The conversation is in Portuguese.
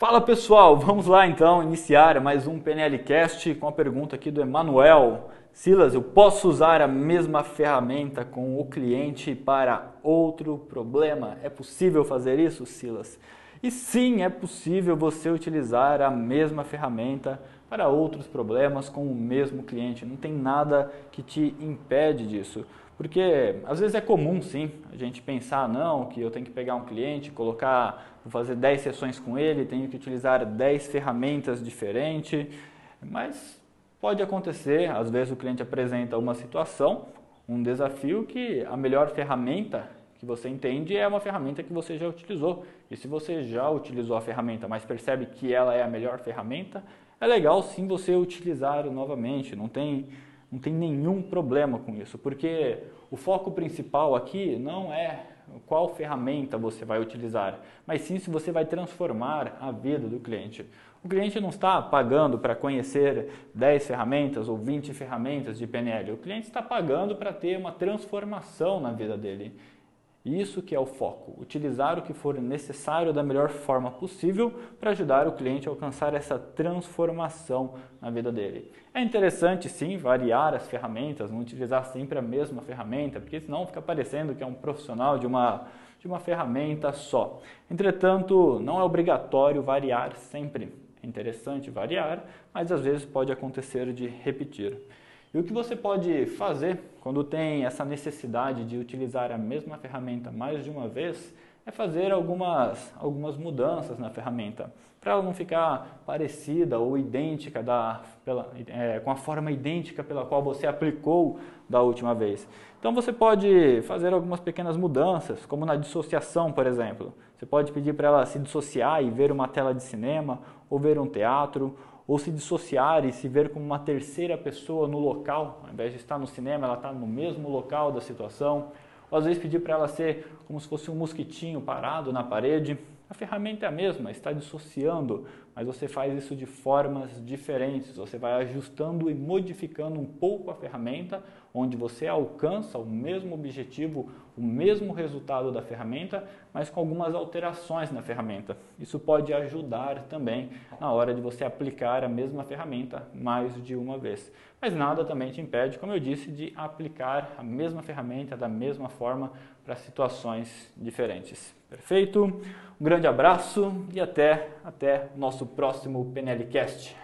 Fala pessoal, vamos lá então iniciar mais um PNLcast com a pergunta aqui do Emanuel. Silas, eu posso usar a mesma ferramenta com o cliente para outro problema? É possível fazer isso, Silas? E sim, é possível você utilizar a mesma ferramenta para outros problemas com o mesmo cliente. Não tem nada que te impede disso. Porque às vezes é comum sim a gente pensar, não, que eu tenho que pegar um cliente, colocar, vou fazer 10 sessões com ele, tenho que utilizar 10 ferramentas diferentes, mas pode acontecer, às vezes o cliente apresenta uma situação, um desafio que a melhor ferramenta que você entende é uma ferramenta que você já utilizou. E se você já utilizou a ferramenta, mas percebe que ela é a melhor ferramenta, é legal sim você utilizar novamente, não tem não tem nenhum problema com isso, porque o foco principal aqui não é qual ferramenta você vai utilizar, mas sim se você vai transformar a vida do cliente. O cliente não está pagando para conhecer 10 ferramentas ou 20 ferramentas de PNL, o cliente está pagando para ter uma transformação na vida dele. Isso que é o foco, utilizar o que for necessário da melhor forma possível para ajudar o cliente a alcançar essa transformação na vida dele. É interessante sim variar as ferramentas, não utilizar sempre a mesma ferramenta, porque senão fica parecendo que é um profissional de uma, de uma ferramenta só. Entretanto, não é obrigatório variar sempre. É interessante variar, mas às vezes pode acontecer de repetir. E o que você pode fazer quando tem essa necessidade de utilizar a mesma ferramenta mais de uma vez é fazer algumas, algumas mudanças na ferramenta, para ela não ficar parecida ou idêntica da, pela, é, com a forma idêntica pela qual você aplicou da última vez. Então você pode fazer algumas pequenas mudanças, como na dissociação, por exemplo. Você pode pedir para ela se dissociar e ver uma tela de cinema, ou ver um teatro, ou se dissociar e se ver como uma terceira pessoa no local, ao invés de estar no cinema, ela está no mesmo local da situação, ou às vezes pedir para ela ser como se fosse um mosquitinho parado na parede. A ferramenta é a mesma, está dissociando, mas você faz isso de formas diferentes. Você vai ajustando e modificando um pouco a ferramenta, onde você alcança o mesmo objetivo, o mesmo resultado da ferramenta, mas com algumas alterações na ferramenta. Isso pode ajudar também na hora de você aplicar a mesma ferramenta mais de uma vez. Mas nada também te impede, como eu disse, de aplicar a mesma ferramenta da mesma forma para situações diferentes. Perfeito? Um grande abraço e até, até nosso próximo PNLcast.